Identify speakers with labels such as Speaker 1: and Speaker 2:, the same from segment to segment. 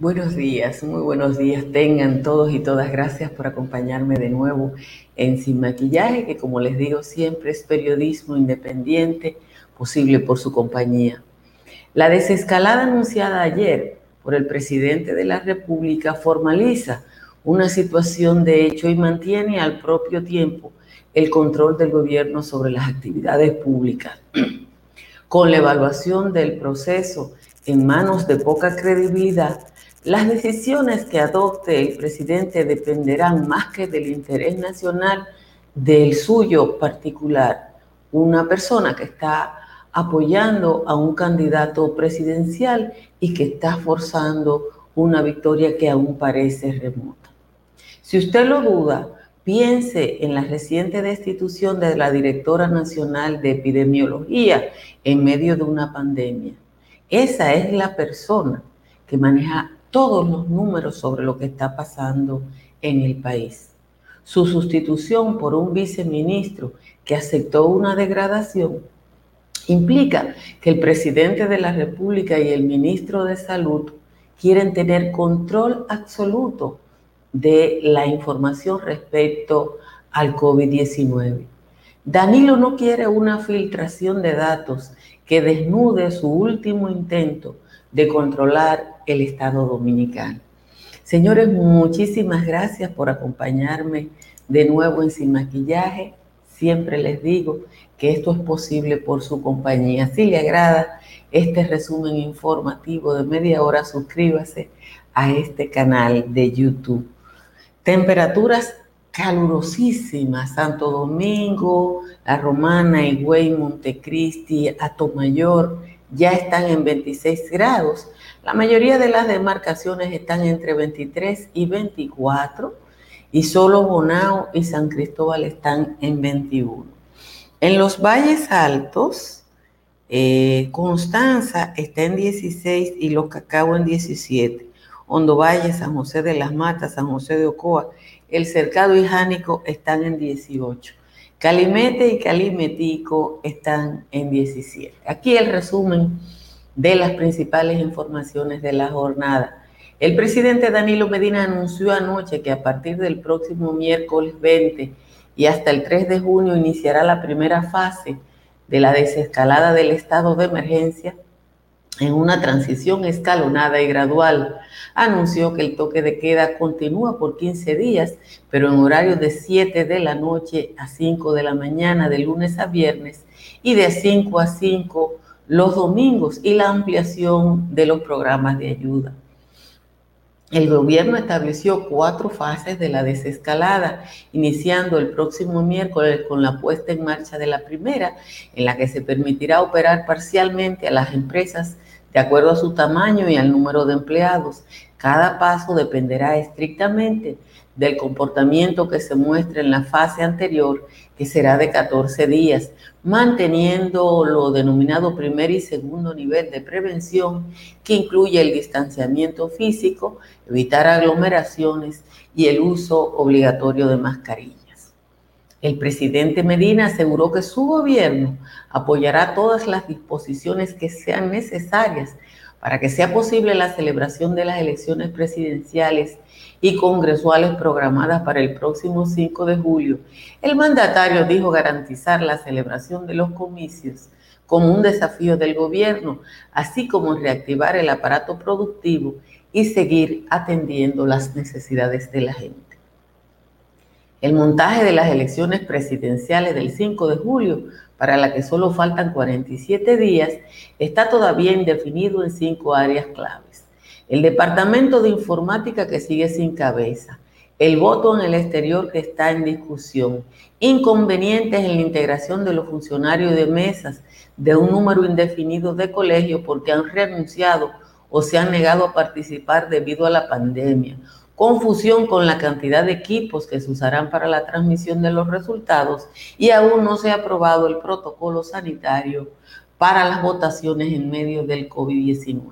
Speaker 1: Buenos días, muy buenos días tengan todos y todas. Gracias por acompañarme de nuevo en Sin Maquillaje, que como les digo siempre es periodismo independiente, posible por su compañía. La desescalada anunciada ayer por el presidente de la República formaliza una situación de hecho y mantiene al propio tiempo el control del gobierno sobre las actividades públicas. Con la evaluación del proceso en manos de poca credibilidad, las decisiones que adopte el presidente dependerán más que del interés nacional del suyo particular. Una persona que está apoyando a un candidato presidencial y que está forzando una victoria que aún parece remota. Si usted lo duda, piense en la reciente destitución de la directora nacional de epidemiología en medio de una pandemia. Esa es la persona que maneja todos los números sobre lo que está pasando en el país. Su sustitución por un viceministro que aceptó una degradación implica que el presidente de la República y el ministro de Salud quieren tener control absoluto de la información respecto al COVID-19. Danilo no quiere una filtración de datos que desnude su último intento de controlar el Estado dominicano. Señores, muchísimas gracias por acompañarme de nuevo en Sin Maquillaje. Siempre les digo que esto es posible por su compañía. Si le agrada este resumen informativo de media hora, suscríbase a este canal de YouTube. Temperaturas calurosísimas, Santo Domingo, La Romana, Higüey, Montecristi, Atomayor, ya están en 26 grados. La mayoría de las demarcaciones están entre 23 y 24 y solo Bonao y San Cristóbal están en 21. En los valles altos, eh, Constanza está en 16 y Los Cacao en 17. Hondo Valle, San José de las Matas, San José de Ocoa, El Cercado y Jánico están en 18. Calimete y Calimetico están en 17. Aquí el resumen de las principales informaciones de la jornada. El presidente Danilo Medina anunció anoche que a partir del próximo miércoles 20 y hasta el 3 de junio iniciará la primera fase de la desescalada del estado de emergencia en una transición escalonada y gradual. Anunció que el toque de queda continúa por 15 días, pero en horario de 7 de la noche a 5 de la mañana de lunes a viernes y de 5 a 5 los domingos y la ampliación de los programas de ayuda. El gobierno estableció cuatro fases de la desescalada, iniciando el próximo miércoles con la puesta en marcha de la primera, en la que se permitirá operar parcialmente a las empresas de acuerdo a su tamaño y al número de empleados. Cada paso dependerá estrictamente del comportamiento que se muestre en la fase anterior, que será de 14 días, manteniendo lo denominado primer y segundo nivel de prevención, que incluye el distanciamiento físico, evitar aglomeraciones y el uso obligatorio de mascarillas. El presidente Medina aseguró que su gobierno apoyará todas las disposiciones que sean necesarias para que sea posible la celebración de las elecciones presidenciales y congresuales programadas para el próximo 5 de julio. El mandatario dijo garantizar la celebración de los comicios como un desafío del gobierno, así como reactivar el aparato productivo y seguir atendiendo las necesidades de la gente. El montaje de las elecciones presidenciales del 5 de julio, para la que solo faltan 47 días, está todavía indefinido en cinco áreas claves. El Departamento de Informática que sigue sin cabeza, el voto en el exterior que está en discusión, inconvenientes en la integración de los funcionarios de mesas de un número indefinido de colegios porque han renunciado o se han negado a participar debido a la pandemia, confusión con la cantidad de equipos que se usarán para la transmisión de los resultados y aún no se ha aprobado el protocolo sanitario para las votaciones en medio del COVID-19.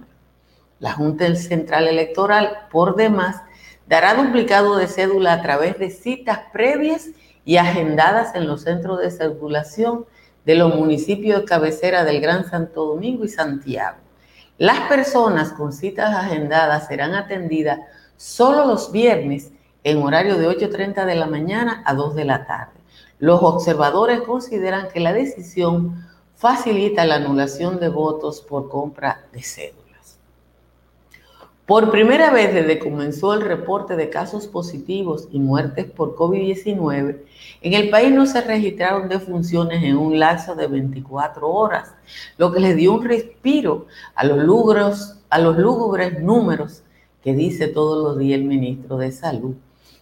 Speaker 1: La Junta Central Electoral, por demás, dará duplicado de cédula a través de citas previas y agendadas en los centros de circulación de los municipios de cabecera del Gran Santo Domingo y Santiago. Las personas con citas agendadas serán atendidas solo los viernes en horario de 8.30 de la mañana a 2 de la tarde. Los observadores consideran que la decisión facilita la anulación de votos por compra de cédulas. Por primera vez desde que comenzó el reporte de casos positivos y muertes por COVID-19, en el país no se registraron defunciones en un lapso de 24 horas, lo que les dio un respiro a los, lugros, a los lúgubres números que dice todos los días el ministro de Salud.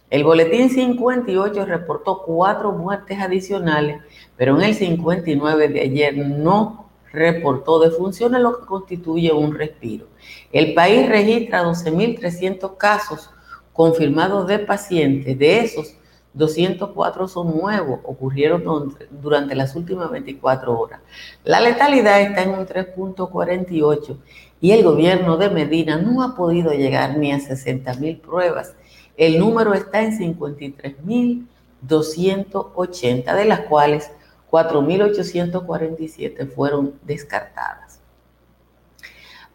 Speaker 1: El boletín 58 reportó cuatro muertes adicionales, pero en el 59 de ayer no reportó defunciones, lo que constituye un respiro. El país registra 12.300 casos confirmados de pacientes. De esos, 204 son nuevos, ocurrieron durante las últimas 24 horas. La letalidad está en un 3.48 y el gobierno de Medina no ha podido llegar ni a 60.000 pruebas el número está en 53.280, de las cuales 4.847 fueron descartadas.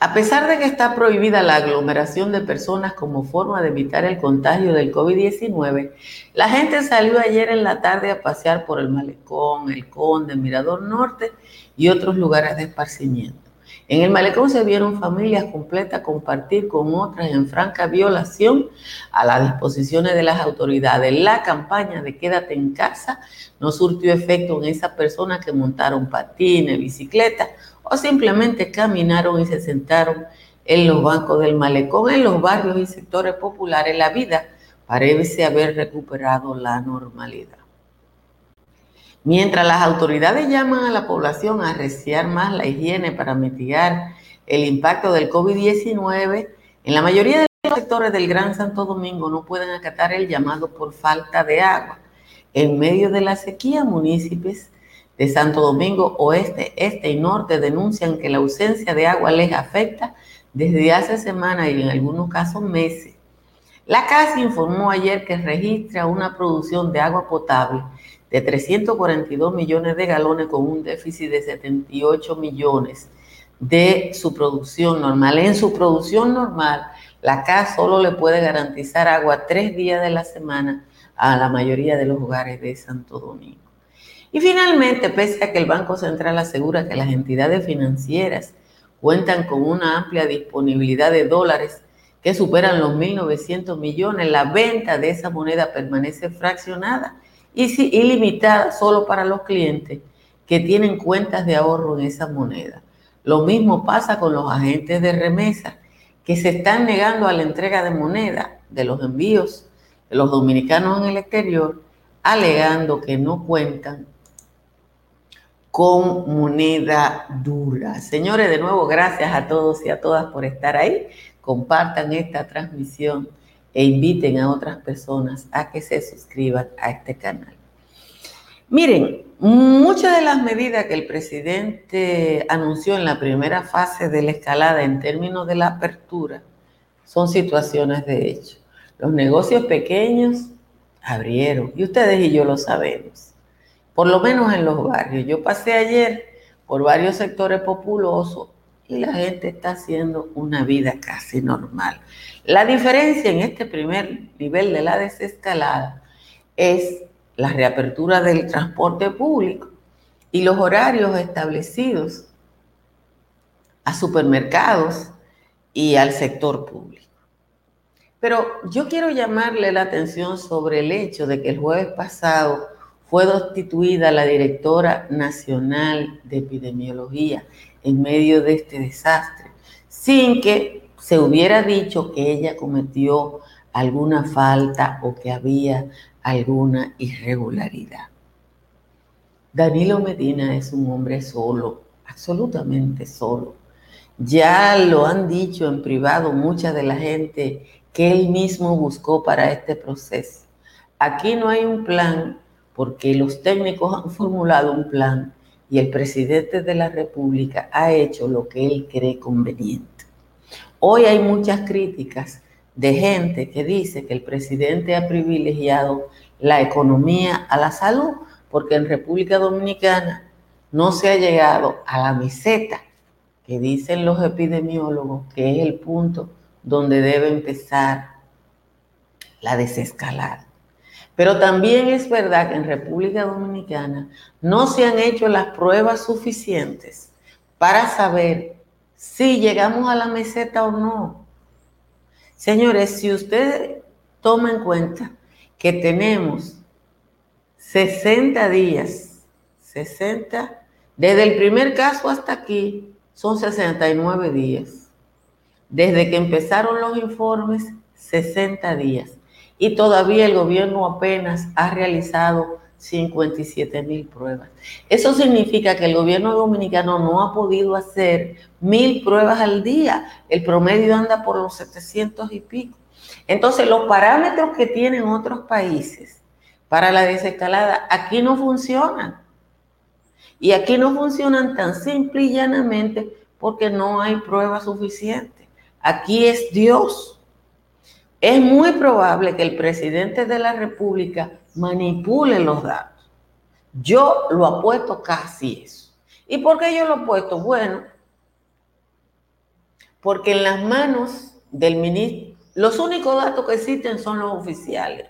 Speaker 1: A pesar de que está prohibida la aglomeración de personas como forma de evitar el contagio del COVID-19, la gente salió ayer en la tarde a pasear por el Malecón, el Conde, Mirador Norte y otros lugares de esparcimiento. En el malecón se vieron familias completas compartir con otras en franca violación a las disposiciones de las autoridades. La campaña de quédate en casa no surtió efecto en esas personas que montaron patines, bicicletas o simplemente caminaron y se sentaron en los bancos del malecón, en los barrios y sectores populares. La vida parece haber recuperado la normalidad. Mientras las autoridades llaman a la población a arreciar más la higiene para mitigar el impacto del COVID-19, en la mayoría de los sectores del Gran Santo Domingo no pueden acatar el llamado por falta de agua. En medio de la sequía, municipios de Santo Domingo Oeste, Este y Norte denuncian que la ausencia de agua les afecta desde hace semanas y en algunos casos meses. La CAS informó ayer que registra una producción de agua potable de 342 millones de galones con un déficit de 78 millones de su producción normal. En su producción normal, la CAS solo le puede garantizar agua tres días de la semana a la mayoría de los hogares de Santo Domingo. Y finalmente, pese a que el Banco Central asegura que las entidades financieras cuentan con una amplia disponibilidad de dólares que superan los 1.900 millones, la venta de esa moneda permanece fraccionada y ilimitada solo para los clientes que tienen cuentas de ahorro en esa moneda. Lo mismo pasa con los agentes de remesa que se están negando a la entrega de moneda de los envíos de los dominicanos en el exterior, alegando que no cuentan con moneda dura. Señores, de nuevo, gracias a todos y a todas por estar ahí. Compartan esta transmisión e inviten a otras personas a que se suscriban a este canal. Miren, muchas de las medidas que el presidente anunció en la primera fase de la escalada en términos de la apertura son situaciones de hecho. Los negocios pequeños abrieron y ustedes y yo lo sabemos, por lo menos en los barrios. Yo pasé ayer por varios sectores populosos y la gente está haciendo una vida casi normal. La diferencia en este primer nivel de la desescalada es la reapertura del transporte público y los horarios establecidos a supermercados y al sector público. Pero yo quiero llamarle la atención sobre el hecho de que el jueves pasado fue destituida la directora nacional de epidemiología en medio de este desastre, sin que se hubiera dicho que ella cometió alguna falta o que había alguna irregularidad. Danilo Medina es un hombre solo, absolutamente solo. Ya lo han dicho en privado mucha de la gente que él mismo buscó para este proceso. Aquí no hay un plan porque los técnicos han formulado un plan y el presidente de la República ha hecho lo que él cree conveniente. Hoy hay muchas críticas de gente que dice que el presidente ha privilegiado la economía a la salud, porque en República Dominicana no se ha llegado a la meseta que dicen los epidemiólogos que es el punto donde debe empezar la desescalada. Pero también es verdad que en República Dominicana no se han hecho las pruebas suficientes para saber si llegamos a la meseta o no. Señores, si usted toma en cuenta que tenemos 60 días, 60, desde el primer caso hasta aquí, son 69 días. Desde que empezaron los informes, 60 días y todavía el gobierno apenas ha realizado 57 mil pruebas. Eso significa que el gobierno dominicano no ha podido hacer mil pruebas al día. El promedio anda por los 700 y pico. Entonces, los parámetros que tienen otros países para la desescalada aquí no funcionan. Y aquí no funcionan tan simple y llanamente porque no hay pruebas suficientes. Aquí es Dios es muy probable que el presidente de la República manipule los datos. Yo lo apuesto casi eso. ¿Y por qué yo lo apuesto? Bueno, porque en las manos del ministro, los únicos datos que existen son los oficiales.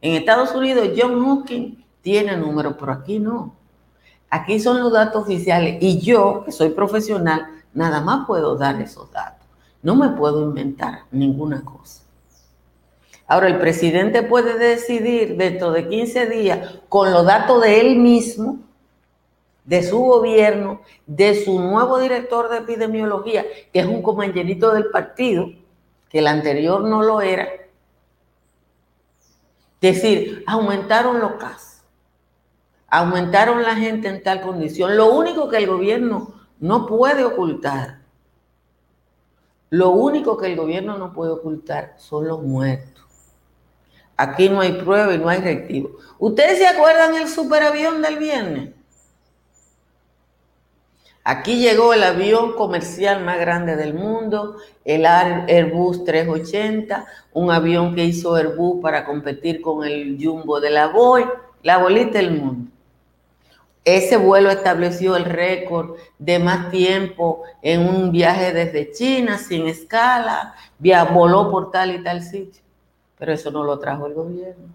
Speaker 1: En Estados Unidos, John Hopkins tiene números, pero aquí no. Aquí son los datos oficiales y yo, que soy profesional, nada más puedo dar esos datos. No me puedo inventar ninguna cosa. Ahora, el presidente puede decidir dentro de 15 días, con los datos de él mismo, de su gobierno, de su nuevo director de epidemiología, que es un compañerito del partido, que el anterior no lo era, decir, aumentaron los casos, aumentaron la gente en tal condición. Lo único que el gobierno no puede ocultar, lo único que el gobierno no puede ocultar son los muertos. Aquí no hay prueba y no hay reactivo. ¿Ustedes se acuerdan el superavión del viernes? Aquí llegó el avión comercial más grande del mundo, el Airbus 380, un avión que hizo Airbus para competir con el Jumbo de la Boeing, la bolita del mundo. Ese vuelo estableció el récord de más tiempo en un viaje desde China sin escala, voló por tal y tal sitio pero eso no lo trajo el gobierno.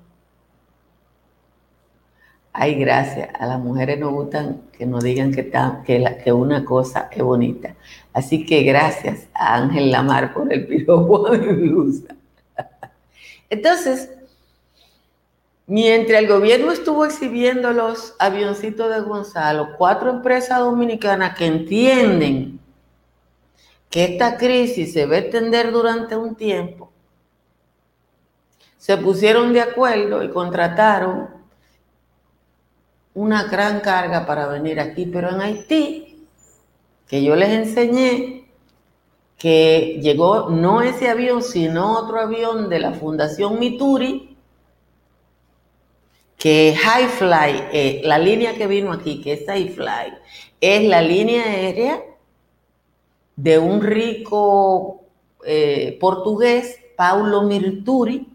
Speaker 1: Ay, gracias. A las mujeres nos gustan que nos digan que, una cosa es bonita. Así que gracias a Ángel Lamar por el piropo de blusa. Entonces, mientras el gobierno estuvo exhibiendo los avioncitos de Gonzalo, cuatro empresas dominicanas que entienden que esta crisis se va a extender durante un tiempo, se pusieron de acuerdo y contrataron una gran carga para venir aquí, pero en Haití, que yo les enseñé, que llegó no ese avión, sino otro avión de la Fundación Mituri, que High Fly, eh, la línea que vino aquí, que es High Fly, es la línea aérea de un rico eh, portugués, Paulo Mirturi,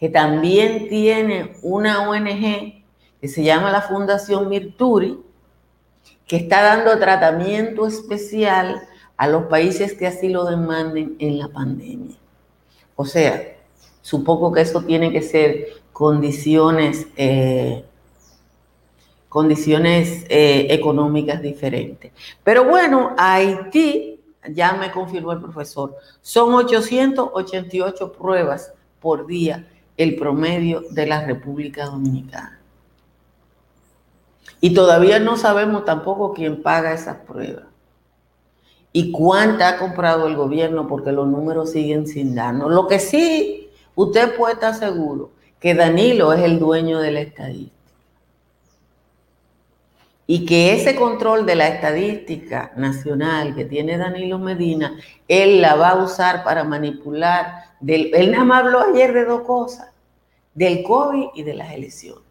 Speaker 1: que también tiene una ONG que se llama la Fundación Mirturi, que está dando tratamiento especial a los países que así lo demanden en la pandemia. O sea, supongo que eso tiene que ser condiciones, eh, condiciones eh, económicas diferentes. Pero bueno, Haití, ya me confirmó el profesor, son 888 pruebas por día el promedio de la República Dominicana. Y todavía no sabemos tampoco quién paga esas pruebas. Y cuánta ha comprado el gobierno porque los números siguen sin darnos. Lo que sí, usted puede estar seguro que Danilo es el dueño de la estadística. Y que ese control de la estadística nacional que tiene Danilo Medina, él la va a usar para manipular. Él nada más habló ayer de dos cosas del COVID y de las elecciones.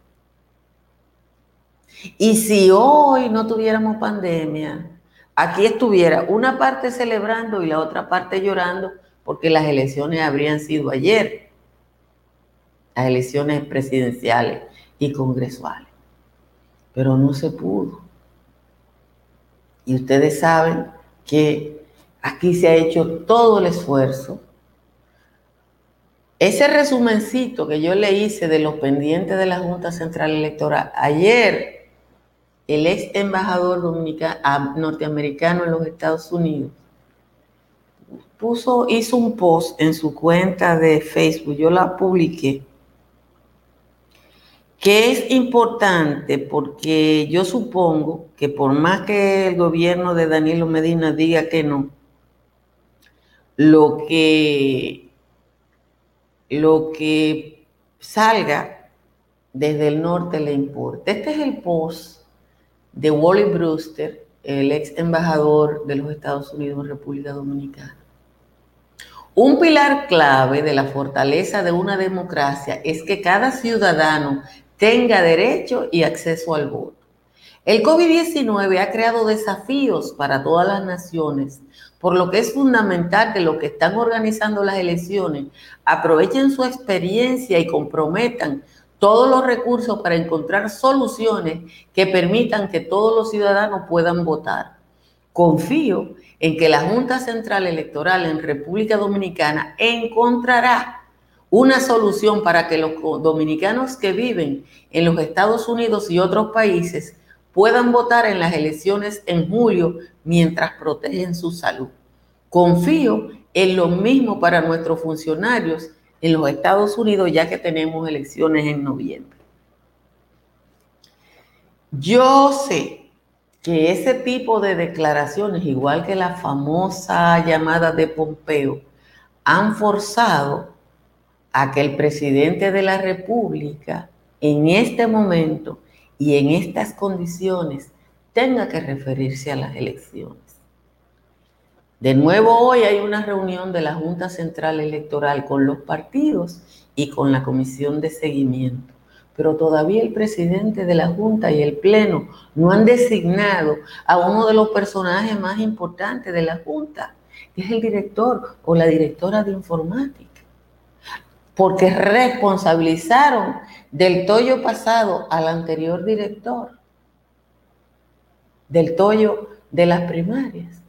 Speaker 1: Y si hoy no tuviéramos pandemia, aquí estuviera una parte celebrando y la otra parte llorando porque las elecciones habrían sido ayer, las elecciones presidenciales y congresuales. Pero no se pudo. Y ustedes saben que aquí se ha hecho todo el esfuerzo. Ese resumencito que yo le hice de los pendientes de la Junta Central Electoral, ayer el ex embajador dominicano, norteamericano en los Estados Unidos puso, hizo un post en su cuenta de Facebook, yo la publiqué, que es importante porque yo supongo que por más que el gobierno de Danilo Medina diga que no, lo que, lo que salga desde el norte le importa. Este es el post de Wally Brewster, el ex embajador de los Estados Unidos en República Dominicana. Un pilar clave de la fortaleza de una democracia es que cada ciudadano tenga derecho y acceso al voto. El COVID-19 ha creado desafíos para todas las naciones, por lo que es fundamental que los que están organizando las elecciones aprovechen su experiencia y comprometan todos los recursos para encontrar soluciones que permitan que todos los ciudadanos puedan votar. Confío en que la Junta Central Electoral en República Dominicana encontrará una solución para que los dominicanos que viven en los Estados Unidos y otros países puedan votar en las elecciones en julio mientras protegen su salud. Confío en lo mismo para nuestros funcionarios en los Estados Unidos ya que tenemos elecciones en noviembre. Yo sé que ese tipo de declaraciones, igual que la famosa llamada de Pompeo, han forzado a que el presidente de la República en este momento y en estas condiciones tenga que referirse a las elecciones. De nuevo hoy hay una reunión de la Junta Central Electoral con los partidos y con la Comisión de Seguimiento, pero todavía el presidente de la Junta y el Pleno no han designado a uno de los personajes más importantes de la Junta, que es el director o la directora de informática porque responsabilizaron del tollo pasado al anterior director, del tollo de las primarias.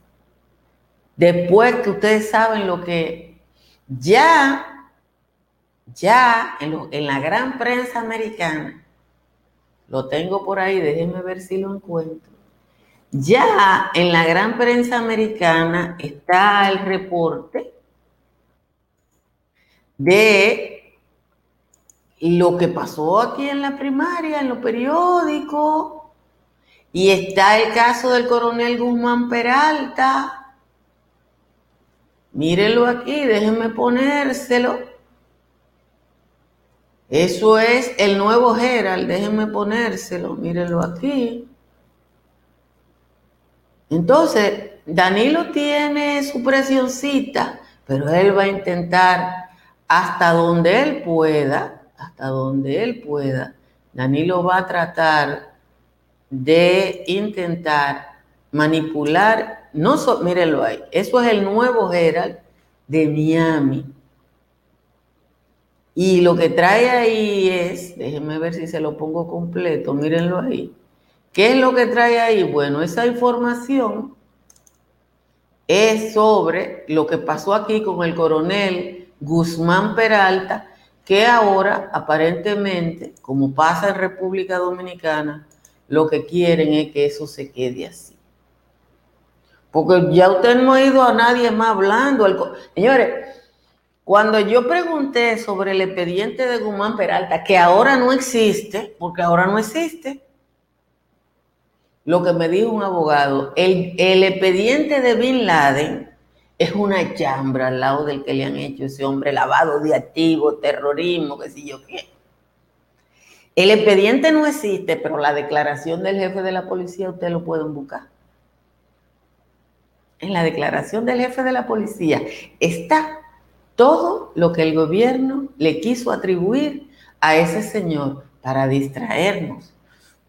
Speaker 1: Después que ustedes saben lo que ya, ya en, en la gran prensa americana, lo tengo por ahí, déjenme ver si lo encuentro. Ya en la gran prensa americana está el reporte de lo que pasó aquí en la primaria, en los periódicos, y está el caso del coronel Guzmán Peralta. Mírenlo aquí, déjenme ponérselo. Eso es el nuevo Gerald, déjenme ponérselo, mírenlo aquí. Entonces, Danilo tiene su presioncita, pero él va a intentar hasta donde él pueda, hasta donde él pueda, Danilo va a tratar de intentar manipular, no mírenlo ahí, eso es el nuevo Gerald de Miami. Y lo que trae ahí es, déjenme ver si se lo pongo completo, mírenlo ahí. ¿Qué es lo que trae ahí? Bueno, esa información es sobre lo que pasó aquí con el coronel Guzmán Peralta, que ahora aparentemente, como pasa en República Dominicana, lo que quieren es que eso se quede así. Porque ya usted no ha ido a nadie más hablando. Señores, cuando yo pregunté sobre el expediente de Guzmán Peralta, que ahora no existe, porque ahora no existe, lo que me dijo un abogado, el, el expediente de Bin Laden es una chambra al lado del que le han hecho ese hombre lavado de activos, terrorismo, qué sé yo qué. El expediente no existe, pero la declaración del jefe de la policía ustedes lo pueden buscar. En la declaración del jefe de la policía está todo lo que el gobierno le quiso atribuir a ese señor para distraernos.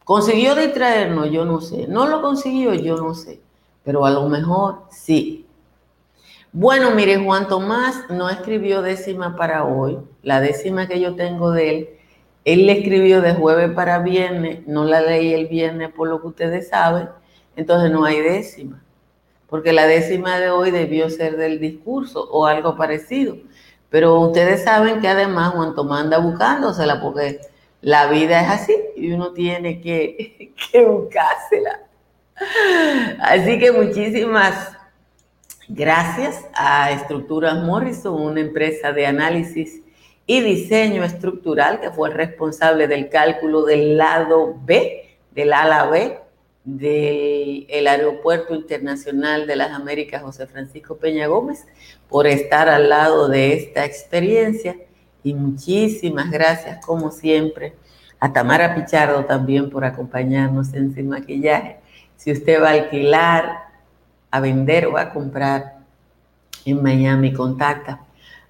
Speaker 1: ¿Consiguió distraernos? Yo no sé. ¿No lo consiguió? Yo no sé. Pero a lo mejor sí. Bueno, mire, Juan Tomás no escribió décima para hoy. La décima que yo tengo de él, él le escribió de jueves para viernes, no la leí el viernes por lo que ustedes saben, entonces no hay décima. porque la décima de hoy debió ser del discurso o algo parecido. Pero ustedes saben que además Juan Tomás anda buscándosela porque la vida es así y uno tiene que, que buscársela. Así que muchísimas gracias a Estructuras Morrison, una empresa de análisis y diseño estructural que fue responsable del cálculo del lado B, del ala B del Aeropuerto Internacional de las Américas José Francisco Peña Gómez por estar al lado de esta experiencia y muchísimas gracias como siempre a Tamara Pichardo también por acompañarnos en Sin Maquillaje. Si usted va a alquilar, a vender o a comprar en Miami, contacta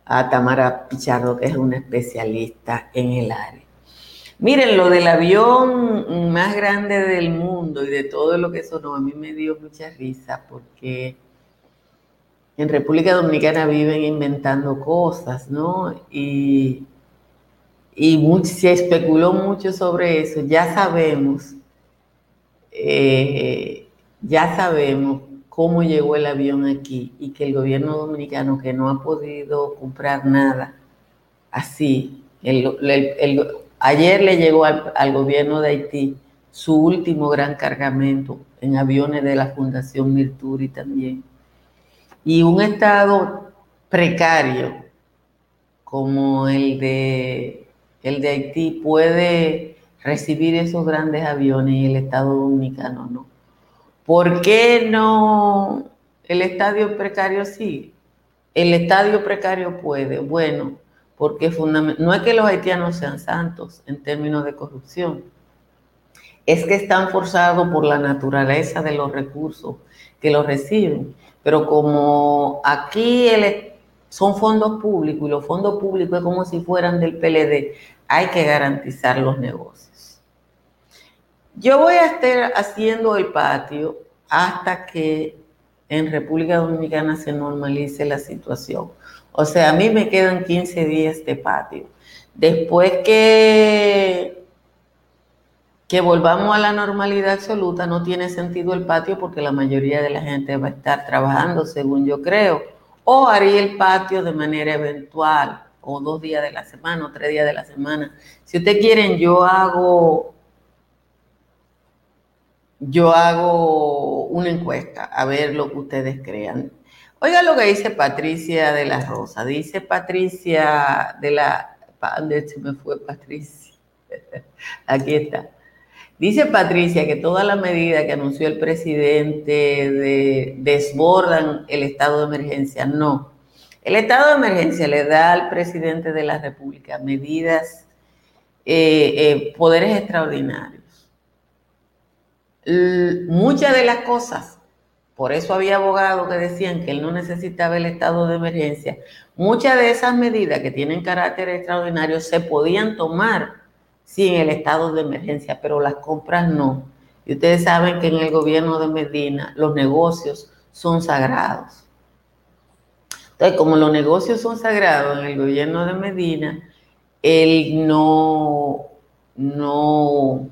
Speaker 1: a Tamara Pichardo, que es una especialista en el área. Miren, lo del avión más grande del mundo y de todo lo que sonó, a mí me dio mucha risa porque en República Dominicana viven inventando cosas, ¿no? Y, y se especuló mucho sobre eso. Ya sabemos, eh, ya sabemos cómo llegó el avión aquí y que el gobierno dominicano que no ha podido comprar nada así, ayer le llegó al, gobierno de Haití su último gran cargamento en aviones de la Fundación Mirturi también. Y un estado precario como el de, el de Haití puede recibir esos grandes aviones y el Estado Dominicano no. ¿Por qué no el estadio precario sí? El estadio precario puede. Bueno, porque no es que los haitianos sean santos en términos de corrupción, es que están forzados por la naturaleza de los recursos que los reciben. Pero como aquí son fondos públicos y los fondos públicos es como si fueran del PLD, hay que garantizar los negocios. Yo voy a estar haciendo el patio hasta que en República Dominicana se normalice la situación. O sea, a mí me quedan 15 días de patio. Después que, que volvamos a la normalidad absoluta, no tiene sentido el patio porque la mayoría de la gente va a estar trabajando, según yo creo. O haría el patio de manera eventual, o dos días de la semana, o tres días de la semana. Si ustedes quieren, yo hago yo hago una encuesta a ver lo que ustedes crean. Oiga lo que dice Patricia de la Rosa. Dice Patricia de la... ¿Dónde se me fue Patricia? Aquí está. Dice Patricia que todas las medidas que anunció el presidente desbordan el estado de emergencia. No. El estado de emergencia le da al presidente de la República medidas, eh, eh, poderes extraordinarios muchas de las cosas, por eso había abogados que decían que él no necesitaba el estado de emergencia, muchas de esas medidas que tienen carácter extraordinario se podían tomar sin el estado de emergencia, pero las compras no. Y ustedes saben que en el gobierno de Medina los negocios son sagrados. Entonces, como los negocios son sagrados en el gobierno de Medina, él no, no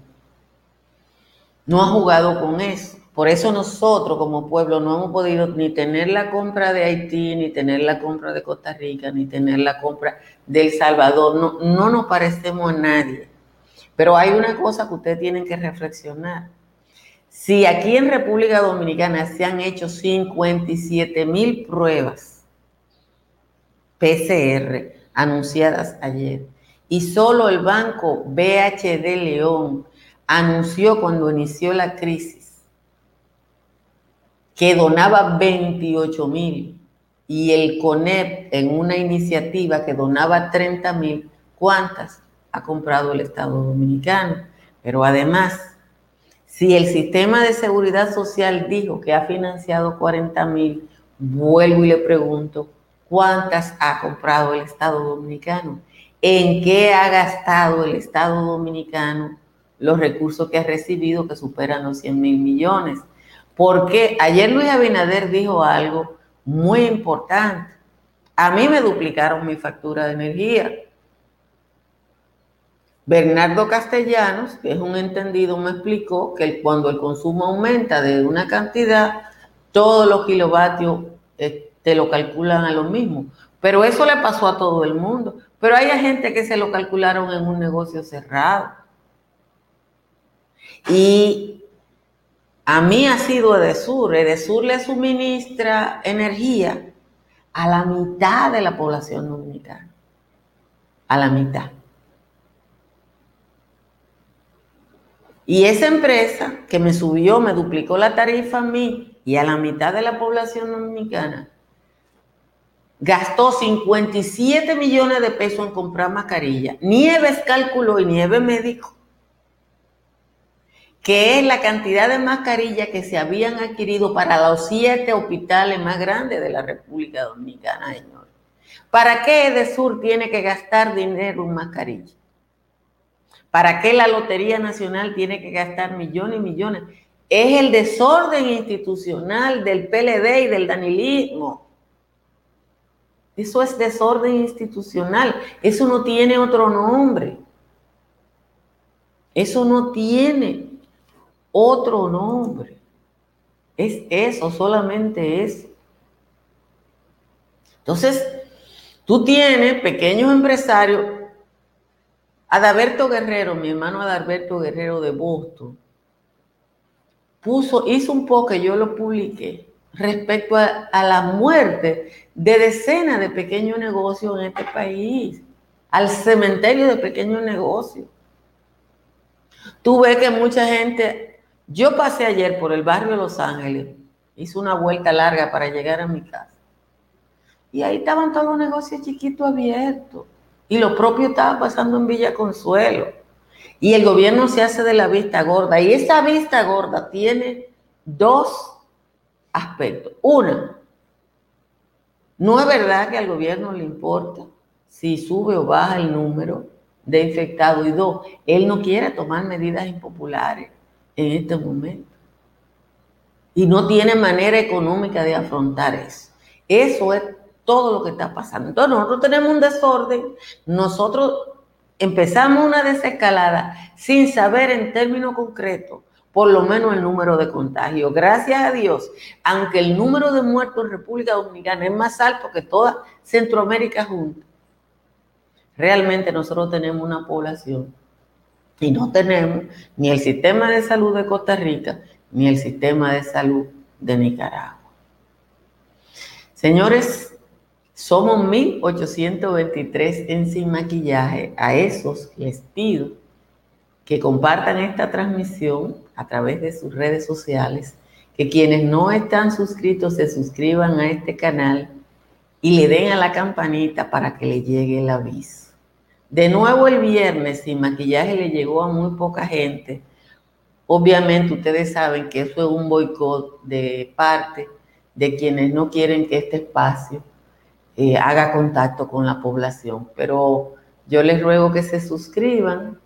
Speaker 1: no ha jugado con eso. Por eso nosotros como pueblo no hemos podido ni tener la compra de Haití, ni tener la compra de Costa Rica, ni tener la compra de El Salvador. No, no nos parecemos a nadie. Pero hay una cosa que ustedes tienen que reflexionar. Si aquí en República Dominicana se han hecho 57 mil pruebas PCR anunciadas ayer y solo el banco BHD León anunció cuando inició la crisis que donaba 28 mil y el CONEP en una iniciativa que donaba 30 mil, ¿cuántas ha comprado el Estado Dominicano? Pero además, si el sistema de seguridad social dijo que ha financiado 40 mil, vuelvo y le pregunto, ¿cuántas ha comprado el Estado Dominicano? ¿En qué ha gastado el Estado Dominicano los recursos que ha recibido que superan los 100 mil millones. Porque ayer Luis Abinader dijo algo muy importante. A mí me duplicaron mi factura de energía. Bernardo Castellanos, que es un entendido, me explicó que cuando el consumo aumenta de una cantidad, todos los kilovatios eh, te lo calculan a lo mismo. Pero eso le pasó a todo el mundo. Pero hay gente que se lo calcularon en un negocio cerrado. Y a mí ha sido Edesur. Edesur le suministra energía a la mitad de la población dominicana. A la mitad. Y esa empresa que me subió, me duplicó la tarifa a mí y a la mitad de la población dominicana, gastó 57 millones de pesos en comprar mascarilla. Nieves calculó y Nieve médico que es la cantidad de mascarillas que se habían adquirido para los siete hospitales más grandes de la República Dominicana, señor. ¿Para qué Edesur tiene que gastar dinero en mascarillas? ¿Para qué la Lotería Nacional tiene que gastar millones y millones? Es el desorden institucional del PLD y del danilismo. Eso es desorden institucional. Eso no tiene otro nombre. Eso no tiene otro nombre. Es eso, solamente eso. Entonces, tú tienes pequeños empresarios. Adalberto Guerrero, mi hermano Adalberto Guerrero de Boston, puso, hizo un poco, yo lo publiqué, respecto a, la muerte de decenas de pequeños negocios en este país, al cementerio de pequeños negocios. Tú ves que mucha gente yo pasé ayer por el barrio de Los Ángeles, hice una vuelta larga para llegar a mi casa. Y ahí estaban todos los negocios chiquitos abiertos. Y lo propio estaba pasando en Villa Consuelo. Y el gobierno se hace de la vista gorda. Y esa vista gorda tiene dos aspectos. Una, no es verdad que al gobierno le importa si sube o baja el número de infectados. Y dos, él no quiere tomar medidas impopulares en este momento. Y no tiene manera económica de afrontar eso. Eso es todo lo que está pasando. Entonces nosotros tenemos un desorden, nosotros empezamos una desescalada sin saber en términos concretos por lo menos el número de contagios. Gracias a Dios, aunque el número de muertos en República Dominicana es más alto que toda Centroamérica junta, realmente nosotros tenemos una población y no tenemos ni el sistema de salud de Costa Rica ni el sistema de salud de Nicaragua. Señores, somos 1823 en Sin Maquillaje. A esos les pido que compartan esta transmisión a través de sus redes sociales, que quienes no están suscritos se suscriban a este canal y le den a la campanita para que le llegue el aviso. De nuevo el viernes sin maquillaje le llegó a muy poca gente. Obviamente ustedes saben que eso es un boicot de parte de quienes no quieren que este espacio eh, haga contacto con la población. Pero yo les ruego que se suscriban.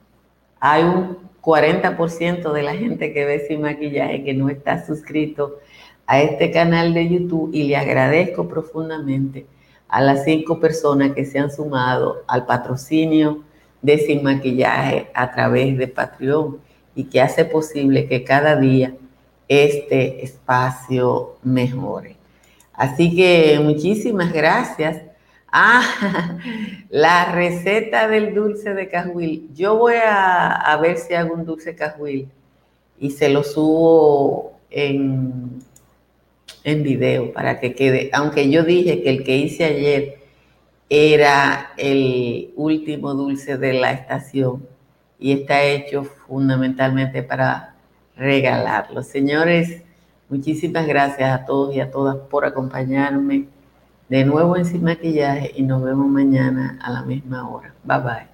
Speaker 1: Hay un 40% de la gente que ve sin maquillaje que no está suscrito a este canal de YouTube y le agradezco profundamente a las cinco personas que se han sumado al patrocinio de Sin Maquillaje a través de Patreon y que hace posible que cada día este espacio mejore. Así que muchísimas gracias. Ah, la receta del dulce de cajuil. Yo voy a, a ver si hago un dulce cajuil y se lo subo en, en video para que quede, aunque yo dije que el que hice ayer era el último dulce de la estación y está hecho fundamentalmente para regalarlo. Señores, muchísimas gracias a todos y a todas por acompañarme de nuevo en Sin Maquillaje y nos vemos mañana a la misma hora. Bye bye.